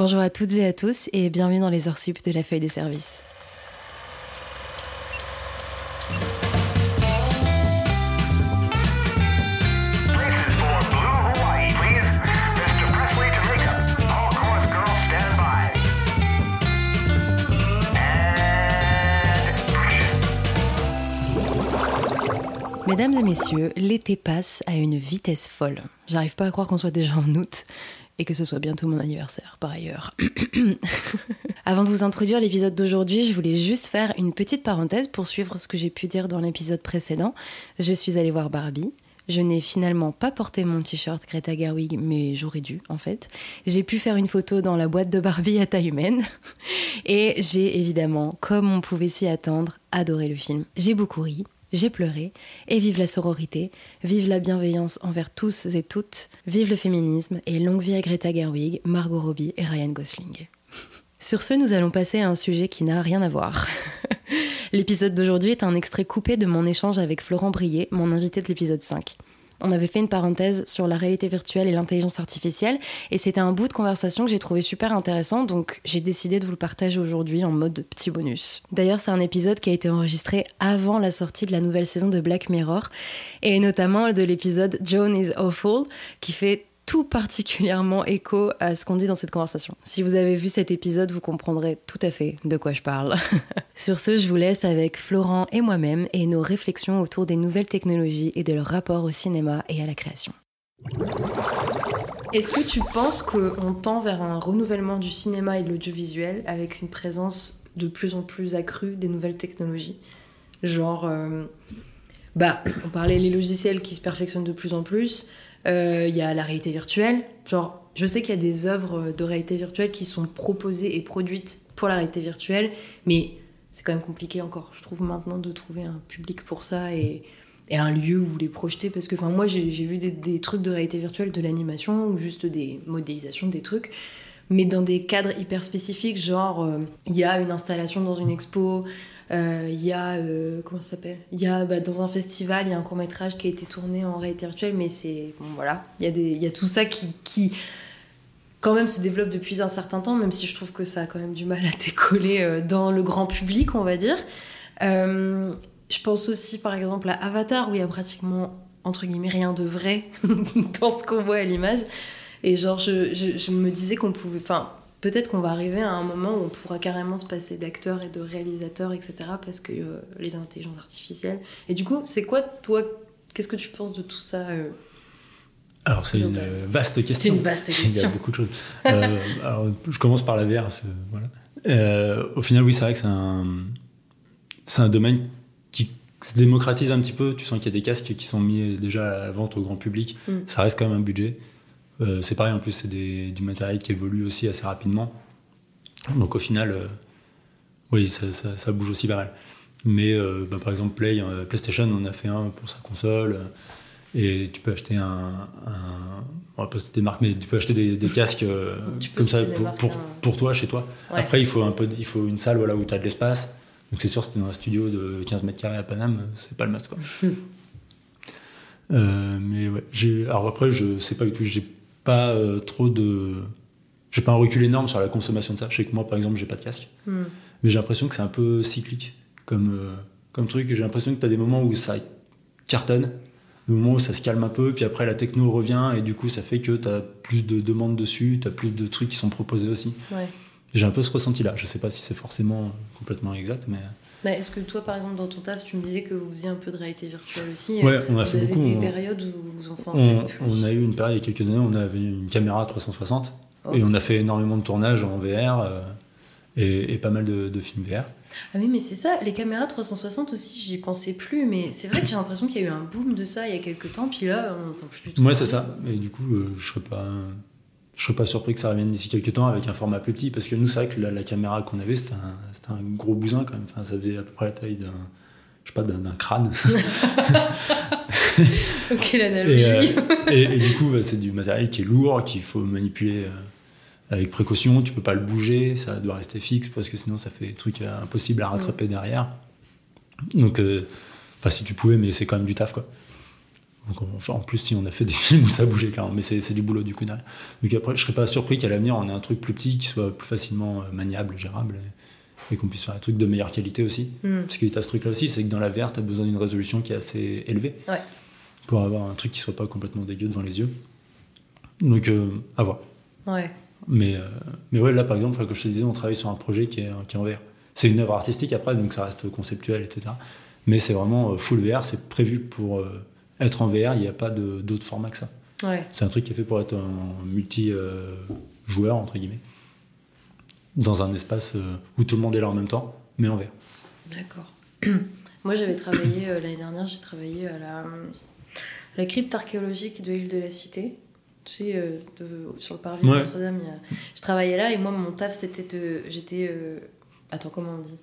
Bonjour à toutes et à tous et bienvenue dans les heures sup de la feuille des services. Mesdames et messieurs, l'été passe à une vitesse folle. J'arrive pas à croire qu'on soit déjà en août et que ce soit bientôt mon anniversaire par ailleurs. Avant de vous introduire l'épisode d'aujourd'hui, je voulais juste faire une petite parenthèse pour suivre ce que j'ai pu dire dans l'épisode précédent. Je suis allée voir Barbie. Je n'ai finalement pas porté mon t-shirt Greta Gerwig, mais j'aurais dû en fait. J'ai pu faire une photo dans la boîte de Barbie à taille humaine. Et j'ai évidemment, comme on pouvait s'y attendre, adoré le film. J'ai beaucoup ri, j'ai pleuré, et vive la sororité, vive la bienveillance envers tous et toutes, vive le féminisme, et longue vie à Greta Gerwig, Margot Robbie et Ryan Gosling. Sur ce, nous allons passer à un sujet qui n'a rien à voir. L'épisode d'aujourd'hui est un extrait coupé de mon échange avec Florent Brier, mon invité de l'épisode 5 on avait fait une parenthèse sur la réalité virtuelle et l'intelligence artificielle, et c'était un bout de conversation que j'ai trouvé super intéressant, donc j'ai décidé de vous le partager aujourd'hui en mode petit bonus. D'ailleurs, c'est un épisode qui a été enregistré avant la sortie de la nouvelle saison de Black Mirror, et notamment de l'épisode Joan is Awful, qui fait tout particulièrement écho à ce qu'on dit dans cette conversation. Si vous avez vu cet épisode, vous comprendrez tout à fait de quoi je parle. Sur ce, je vous laisse avec Florent et moi-même et nos réflexions autour des nouvelles technologies et de leur rapport au cinéma et à la création. Est-ce que tu penses qu'on tend vers un renouvellement du cinéma et de l'audiovisuel avec une présence de plus en plus accrue des nouvelles technologies? Genre, euh, bah, on parlait les logiciels qui se perfectionnent de plus en plus, euh, il y a la réalité virtuelle. Genre, je sais qu'il y a des œuvres de réalité virtuelle qui sont proposées et produites pour la réalité virtuelle, mais c'est quand même compliqué encore, je trouve, maintenant de trouver un public pour ça et, un lieu où les projeter. Parce que moi, j'ai vu des, trucs de réalité virtuelle, de l'animation ou juste des modélisations, des trucs mais dans des cadres hyper spécifiques, genre euh, il y a une installation dans une expo, il y a euh, comment s'appelle? Il y a bah, dans un festival il y a un court métrage qui a été tourné en réalité virtuelle mais c'est bon voilà. Il y y a tout ça qui, qui quand même se développe depuis un certain temps même si je trouve que ça a quand même du mal à décoller euh, dans le grand public on va dire. Je pense aussi par exemple à Avatar où il y a pratiquement entre guillemets rien de vrai dans ce qu'on voit à l'image. Et genre je, je, je me disais qu'on pouvait enfin peut-être qu'on va arriver à un moment où on pourra carrément se passer d'acteurs et de réalisateurs, etc. Parce que euh, les intelligences artificielles. Et du coup, c'est quoi, toi, qu'est-ce que tu penses de tout ça euh, alors c'est une vaste question. C'est une vaste question. Il y a beaucoup de choses. Euh, alors, je commence par la VR. Voilà. au final, oui, c'est vrai que c'est un, c'est un domaine qui se démocratise un petit peu. Tu sens qu'il y a des casques qui sont mis déjà à la vente au grand public. Mm. Ça reste quand même un budget. Euh, c'est pareil, en plus, c'est du matériel qui évolue aussi assez rapidement. Donc au final, euh, oui, ça, bouge aussi pas mal. Mais euh, bah, par exemple, Play, PlayStation, on a fait un pour sa console. Et tu peux acheter un. on va pas des marques, mais tu peux acheter des, casques comme ça pour, pour, toi, chez toi. Après, il faut, un peu, il faut une salle voilà, où tu as de l'espace. Donc c'est sûr, si tu dans un studio de 15 mètres carrés à Paname, c'est pas le must. Quoi. mais ouais, alors après, je sais pas du tout, j'ai pas euh, trop de. J'ai pas un recul énorme sur la consommation de ça. Je sais que moi, par exemple, j'ai pas de casque. Hmm. Mais j'ai l'impression que c'est un peu cyclique comme, euh, comme truc. J'ai l'impression que tu as des moments où ça cartonne, des moments où ça se calme un peu, puis après la techno revient, et du coup, ça fait que tu as plus de demandes dessus, tu as plus de trucs qui sont proposés aussi. J'ai un peu ce ressenti-là. Je sais pas si c'est forcément complètement exact, mais. Bah, est-ce que toi, par exemple, dans ton taf, tu me disais que vous faisiez un peu de réalité virtuelle aussi Ouais, on a vous fait avez beaucoup. des périodes où vous en faites on, on, a eu une période il y a quelques années, on avait une caméra 360 et on a fait énormément de tournages en VR euh, et, pas mal de, films VR. Ah oui, mais c'est ça, les caméras 360 aussi, j'y pensais plus, mais c'est vrai que j'ai l'impression qu'il y a eu un boom de ça il y a quelques temps, puis là, on n'entend plus du tout. Ouais, c'est ça. Et du coup, euh, je serais pas je serais pas surpris que ça revienne d'ici quelques temps avec un format plus petit parce que nous c'est vrai que la, caméra qu'on avait c'était un, un, gros bousin quand même. Enfin, ça faisait à peu près la taille d'un je sais pas d'un crâne. Ok l'analogie et, euh, et, du coup bah, c'est du matériel qui est lourd qu'il faut manipuler euh, avec précaution. Tu peux pas le bouger ça doit rester fixe parce que sinon ça fait des trucs euh, impossibles à rattraper derrière. Donc enfin si tu pouvais mais c'est quand même du taf quoi Donc, enfin, en plus, si on a fait des films où ça bougeait clairement, mais c'est du boulot du coup derrière. Donc après, je serais pas surpris qu'à l'avenir, on ait un truc plus petit qui soit plus facilement euh, maniable, gérable, et, et qu'on puisse faire un truc de meilleure qualité aussi. Mm. Parce que tu as ce truc-là aussi, c'est que dans la VR, tu as besoin d'une résolution qui est assez élevée Ouais. pour avoir un truc qui soit pas complètement dégueu devant les yeux. Donc, euh, à voir. Ouais. Mais, euh, mais ouais, là, par exemple, comme je te disais, on travaille sur un projet qui est, qui est en VR. C'est une œuvre artistique après, donc ça reste conceptuel, etc. Mais c'est vraiment euh, full VR, c'est prévu pour euh, être en VR, il n'y a pas d'autre format que ça. Ouais. C'est un truc qui est fait pour être un multi-joueur, entre guillemets, dans un espace euh, où tout le monde est là en même temps, mais en VR. D'accord. Moi, j'avais travaillé euh, l'année dernière, j'ai travaillé à la, la crypte archéologique de l'île de la Cité. Tu sais, euh, de- sur le parvis Ouais. de Notre-Dame. a- Je travaillais là et moi, mon taf, c'était de. J'étais. euh, Attends, comment on dit?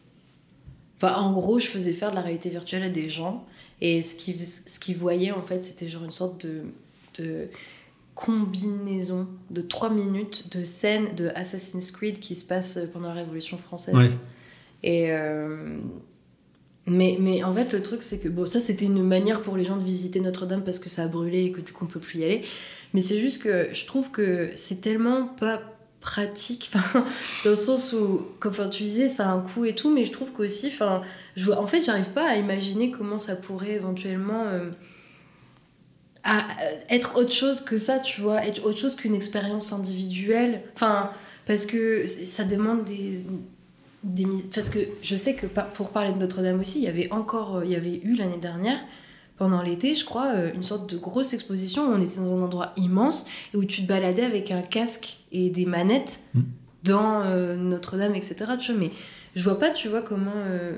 En gros, je faisais faire de la réalité virtuelle à des gens et ce qu'ils ce voyaient, en fait, c'était genre une sorte de. de combinaison de 3 minutes de scènes de Assassin's Creed qui se passe pendant la Révolution française. Ouais. Et euh, mais, mais en fait, le truc, c'est que bon, ça, c'était une manière pour les gens de visiter Notre-Dame parce que ça a brûlé et que du coup, on peut plus y aller. Mais c'est juste que je trouve que c'est tellement pas pratique, dans le sens où, comme tu disais, ça a un coût et tout, mais je trouve qu'aussi, en fait, j'arrive pas à imaginer comment ça pourrait éventuellement euh, à être autre chose que ça, tu vois, être autre chose qu'une expérience individuelle. Enfin, parce que ça demande des, des parce que je sais que pour parler de Notre-Dame aussi, il y avait encore, euh, il y avait eu l'année dernière, pendant l'été, je crois, euh, une sorte de grosse exposition où on était dans un endroit immense et où tu te baladais avec un casque et des manettes Mm. dans euh, Notre-Dame, etc. Tu vois, mais je vois pas, tu vois, comment, euh,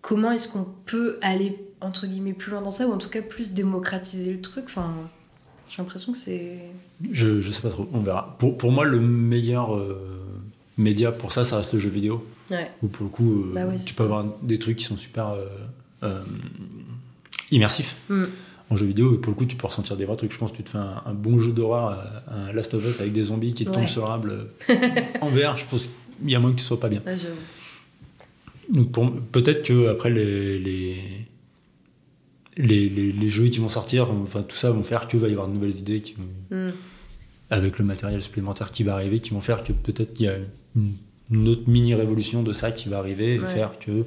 comment est-ce qu'on peut aller, entre guillemets, plus loin dans ça ou en tout cas plus démocratiser le truc. Enfin, j'ai l'impression que c'est. Je, je sais pas trop, on verra. Pour, pour moi, le meilleur euh, média pour ça, ça reste le jeu vidéo. Ouais. Où pour le coup, Bah ouais, tu ça. peux avoir des trucs qui sont super euh, immersifs Mm. en jeu vidéo. Et pour le coup, tu peux ressentir des vrais trucs. Je pense que tu te fais un, un bon jeu d'horreur, euh, un Last of Us avec des zombies qui te Ouais. tombent sur l'âble euh, en VR. Je pense qu'il y a moins que tu sois pas bien. Ouais. Donc peut-être que après les, les, les, les- les jeux qui vont sortir, enfin tout ça vont faire que va y avoir de nouvelles idées qui vont- Mm. avec le matériel supplémentaire qui va arriver, qui vont faire que peut-être il y a une, une autre mini révolution de ça qui va arriver et Ouais. faire que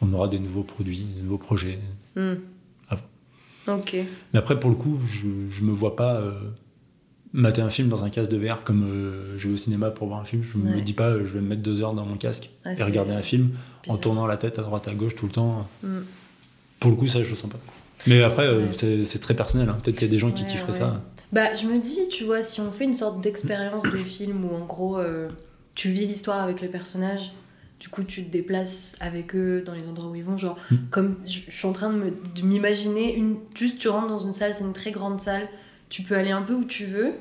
on aura des nouveaux produits, des nouveaux projets. Mm. Ok. Mais après pour le coup, je, je me vois pas euh, mater un film dans un casque de VR comme euh, je vais au cinéma pour voir un film. Je me Ouais. dis pas euh, je vais me mettre deux heures dans mon casque Ah, et regarder un film en tournant la tête à droite à gauche tout le temps. Mm. Pour le coup, ça, je le sens pas. Mais après, Ouais. c'est- très personnel. hein. Peut-être qu'il y a des gens qui Ouais, kifferaient ça. Bah, je me dis, tu vois, si on fait une sorte d'expérience de film où en gros euh, tu vis l'histoire avec les personnages, du coup tu te déplaces avec eux dans les endroits où ils vont, genre Mm. comme je je suis en train de m'imaginer, une, juste tu rentres dans une salle, c'est une très grande salle, tu peux aller un peu où tu veux,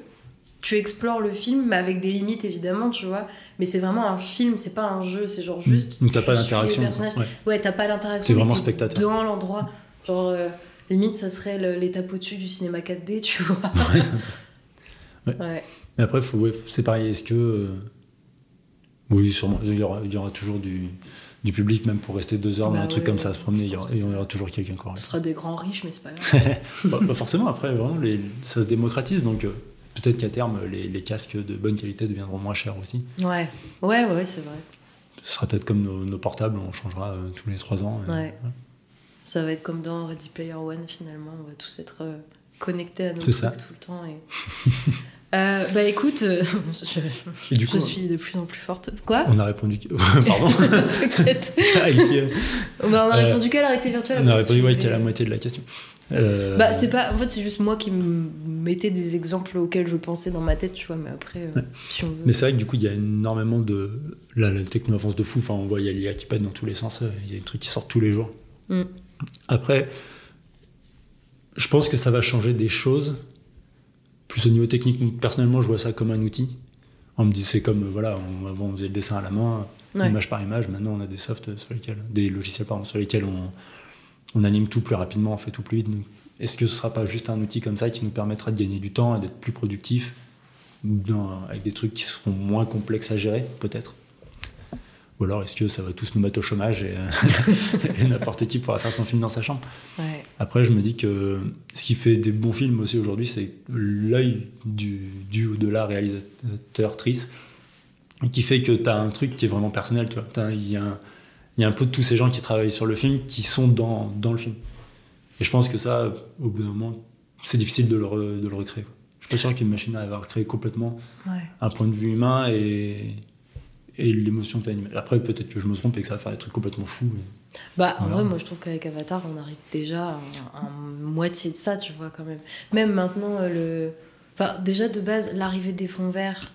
tu explores le film, mais avec des limites évidemment, tu vois, mais c'est vraiment un film, c'est pas un jeu, c'est genre juste. Donc t'as pas personnages. Ouais. Ouais, t'as pas l'interaction. C'est vraiment spectateur. Dans l'endroit. Genre, euh, limite, ça serait l'étape au-dessus du cinéma 4D, tu vois. Ouais. Ouais. Mais après, faut, ouais, c'est pareil. Est-ce que. euh, Oui, sûrement. Il y aura, il y aura toujours du, du public, même pour rester deux heures dans Bah un truc comme ça à se promener. Il y, aura, que il y ça- aura toujours quelqu'un qui aura. Ce sera des grands riches, mais c'est pas grave. Bah, bah, forcément, après, vraiment, les, ça se démocratise. Donc euh, peut-être qu'à terme, les, les casques de bonne qualité deviendront moins chers aussi. ouais. Ouais, ouais, c'est vrai. Ce sera peut-être comme nos, nos portables, on changera euh, tous les trois ans. et- Ouais. Ça va être comme dans Ready Player One, finalement. On va tous être euh, connectés à nos trucs ça. tout le temps. Et... Euh, bah écoute, euh, je, Et du je coup, suis de plus en plus forte. Quoi on a répondu. Pardon. T'inquiète. Alicia. Bah, on a Euh, répondu qu'à la réalité virtuelle. On a répondu ouais, qu'à la moitié de la question. Euh, Bah, c'est pas. En fait, c'est juste moi qui me mettais des exemples auxquels je pensais dans ma tête, tu vois. Mais après, euh, Ouais. si on veut. Mais c'est vrai que du coup, il y a énormément de. Là, la techno avance de fou. Enfin, on voit, il y a l'IA qui pète dans tous les sens. euh, Il y a des trucs qui sortent tous les jours. Mm. Après, je pense que ça va changer des choses. Plus au niveau technique, personnellement, je vois ça comme un outil. On me dit, c'est comme, euh, voilà, on, avant on faisait le dessin à la main, Ouais. image par image. Maintenant, on a des softs sur lesquels, des logiciels pardon, sur lesquels on, on anime tout plus rapidement, on fait tout plus vite. Est-ce que ce sera pas juste un outil comme ça qui nous permettra de gagner du temps et d'être plus productif dans- avec des trucs qui seront moins complexes à gérer, peut-être? Ou alors est-ce que ça va tous nous mettre au chômage et, euh, et n'importe qui pourra faire son film dans sa chambre Ouais. Après, je me dis que ce qui fait des bons films aussi aujourd'hui, c'est l'œil du, du ou de la réalisateur-trice qui fait que tu as un truc qui est vraiment personnel. Il y, a un, y a un peu de tous ces gens qui travaillent sur le film qui sont dans, dans le film. Et je pense que ça, au bout d'un moment, c'est difficile de le, de le recréer. Je suis pas sûr qu'une machine arrive à recréer complètement un point de vue humain et, et l'émotion que as Après, peut-être que je me trompe et que ça va faire des trucs complètement fous. Bah, en vrai, moi je trouve qu'avec Avatar, on arrive déjà à, moitié de ça, tu vois, quand même. Même maintenant, euh, le. Enfin, déjà de base, l'arrivée des fonds verts.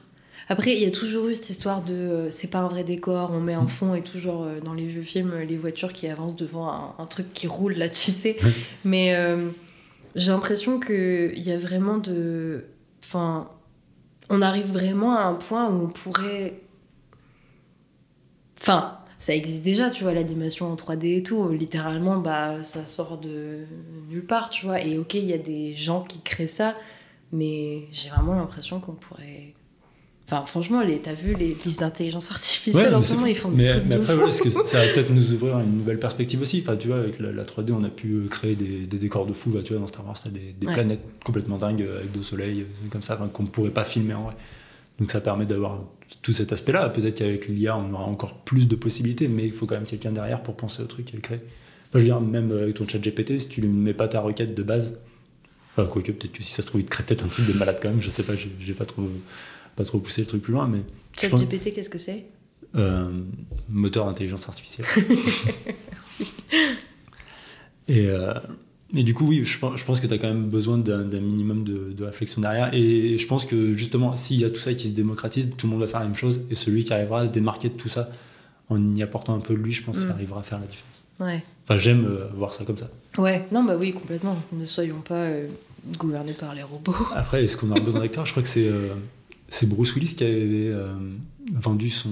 Après, il y a toujours eu cette histoire de euh, c'est pas un vrai décor, on met un mm. fond et toujours euh, dans les vieux films, les voitures qui avancent devant un, truc qui roule là, tu sais. Mais j'ai l'impression qu'il y a vraiment de. Enfin, on arrive vraiment à un point où on pourrait. Enfin, ça existe déjà, tu vois, l'animation en 3D et tout. Littéralement, bah, ça sort de nulle part, tu vois. Et ok, il y a des gens qui créent ça, mais j'ai vraiment l'impression qu'on pourrait. Enfin, franchement, les, t'as vu les, les, intelligences artificielles en ce moment, ils font des trucs mais après, que ça va peut-être nous ouvrir une nouvelle perspective aussi. Enfin, tu vois, avec la, 3D, on a pu euh, créer des, des décors de fou. Bah, tu vois, dans Star Wars, t'as des, des planètes complètement dingues avec deux soleils, comme ça, qu'on ne pourrait pas filmer en vrai. Donc ça permet d'avoir tout cet aspect-là. Peut-être qu'avec l'IA, on aura encore plus de possibilités, mais il faut quand même quelqu'un derrière pour penser au truc et le créer. je veux dire, même avec ton chat GPT, si tu ne mets pas ta requête de base, enfin, quoique peut-être que si ça se trouve, il te crée peut-être un type de malade quand même, je sais pas, j'ai pas trop, pas trop poussé le truc plus loin. mais Chat GPT, qu'est-ce que c'est? Euh, Moteur d'intelligence artificielle. Merci. Et, euh, et du coup, oui, je pense, que tu as quand même besoin d'un minimum de, réflexion derrière. Et je pense que justement, s'il y a tout ça qui se démocratise, tout le monde va faire la même chose. Et celui qui arrivera à se démarquer de tout ça en y apportant un peu de lui, je pense qu'il mm. arrivera à faire la différence. Ouais. Enfin, j'aime euh, voir ça comme ça. Ouais, non, bah oui, complètement. Ne soyons pas euh, gouvernés par les robots. Après, est-ce qu'on a besoin d'acteurs Je crois que c'est euh, c'est Bruce Willis qui avait vendu son,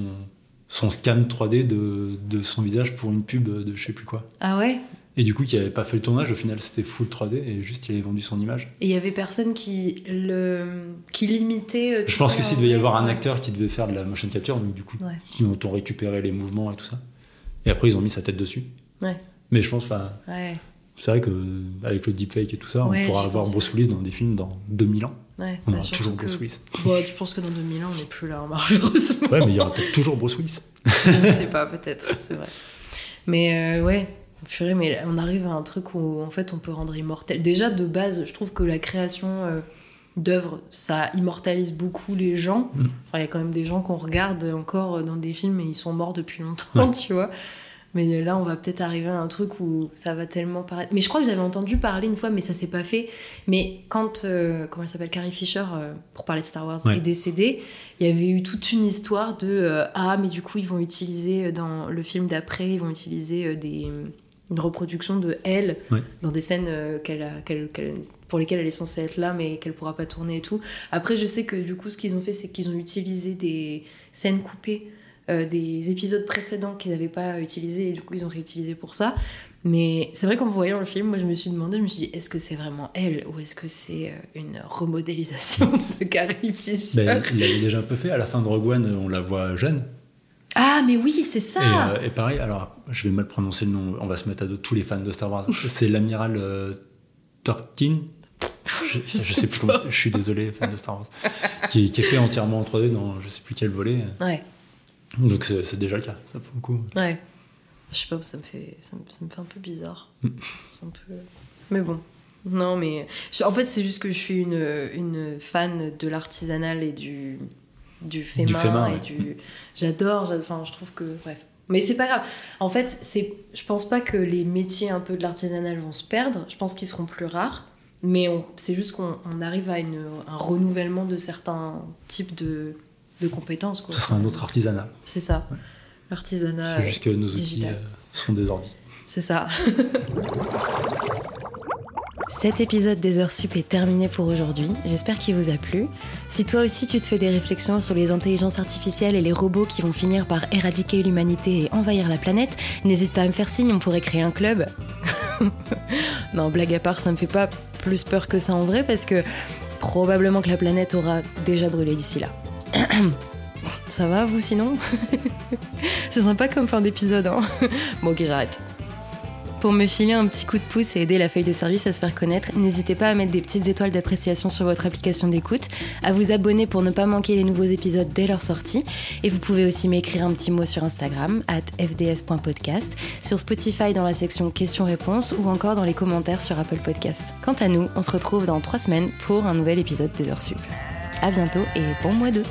son scan 3D de, de, son visage pour une pub de je sais plus quoi. Ah ouais? Et du coup, qui n'avait pas fait le tournage, au final, c'était full 3D et juste il avait vendu son image. Et il y avait personne qui, le... qui limitait. Euh, Je pense que s'il devait y avoir un acteur qui devait faire de la motion capture, donc du coup, ils ont récupéré les mouvements et tout ça. Et après, ils ont mis sa tête dessus. Ouais. Mais je pense, enfin. C'est vrai qu'avec le deepfake et tout ça, on pourra avoir Bruce Willis dans des films dans 2000 ans. Ouais, on aura toujours Bruce Willis. Bon, tu penses que dans 2000 ans, on n'est plus là, malheureusement. Ouais, mais il y aura peut-être toujours Bruce Willis. Je ne sais pas, peut-être, c'est vrai. Mais euh, ouais, mais on arrive à un truc où en fait on peut rendre immortel. Déjà de base, je trouve que la création euh, d'œuvres, ça immortalise beaucoup les gens. Mm. Il y a quand même des gens qu'on regarde encore dans des films et ils sont morts depuis longtemps, tu vois. Mais là, on va peut-être arriver à un truc où ça va tellement paraître. Mais je crois que j'avais entendu parler une fois, mais ça s'est pas fait. Mais quand, euh, comment elle s'appelle, Carrie Fisher, euh, pour parler de Star Wars, est décédée, il y avait eu toute une histoire de Ah, mais du coup, ils vont utiliser dans le film d'après, ils vont utiliser des une reproduction de elle dans des scènes euh, qu'elle pour lesquelles elle est censée être là mais qu'elle pourra pas tourner et tout. Après je sais que du coup ce qu'ils ont fait c'est qu'ils ont utilisé des scènes coupées euh, des épisodes précédents qu'ils n'avaient pas utilisés et du coup ils ont réutilisé pour ça. Mais c'est vrai qu'en voyant le film, moi je me suis demandé, je me suis dit, est-ce que c'est vraiment elle ou est-ce que c'est euh, une remodélisation de Carrie Fisher? Ben, Il l'avait déjà un peu fait, à la fin de Rogue One, on la voit jeune. Ah, mais oui, c'est ça. Et, pareil, alors je vais mal prononcer le nom, on va se mettre à dos tous les fans de Star Wars. c'est l'amiral euh. Je, sais plus comment, je suis désolé, fan de Star Wars. qui, est fait entièrement en 3D dans je sais plus quel volet. Ouais. Donc c'est déjà le cas, ça pour le coup. Ouais. Je sais pas, ça me fait, ça me, fait un peu bizarre. Mm. C'est un peu. Mais bon. Non, mais. En fait, c'est juste que je suis une, une fan de l'artisanal et du du fait main, et du j'adore enfin je trouve que bref. Mais c'est pas grave. En fait c'est je pense pas que les métiers un peu de l'artisanal vont se perdre. Je pense qu'ils seront plus rares. Mais c'est juste qu'on arrive à une, un renouvellement de certains types de, de compétences quoi. ce sera un autre artisanat. C'est ça. L'artisanat c'est juste que nos outils euh, seront des ordi. C'est ça Cet épisode des heures sup est terminé pour aujourd'hui. J'espère qu'il vous a plu. Si toi aussi tu te fais des réflexions sur les intelligences artificielles et les robots qui vont finir par éradiquer l'humanité et envahir la planète, n'hésite pas à me faire signe, on pourrait créer un club. non, blague à part, ça me fait pas plus peur que ça en vrai parce que probablement que la planète aura déjà brûlé d'ici là. ça va vous sinon? C'est sympa comme fin d'épisode, hein Bon ok j'arrête. Pour me filer un petit coup de pouce et aider la feuille de service à se faire connaître, n'hésitez pas à mettre des petites étoiles d'appréciation sur votre application d'écoute, à vous abonner pour ne pas manquer les nouveaux épisodes dès leur sortie, et vous pouvez aussi m'écrire un petit mot sur Instagram, at fds.podcast, sur Spotify dans la section questions-réponses ou encore dans les commentaires sur Apple Podcast. Quant à nous, on se retrouve dans trois semaines pour un nouvel épisode des Heures Sup. À bientôt et bon mois d'août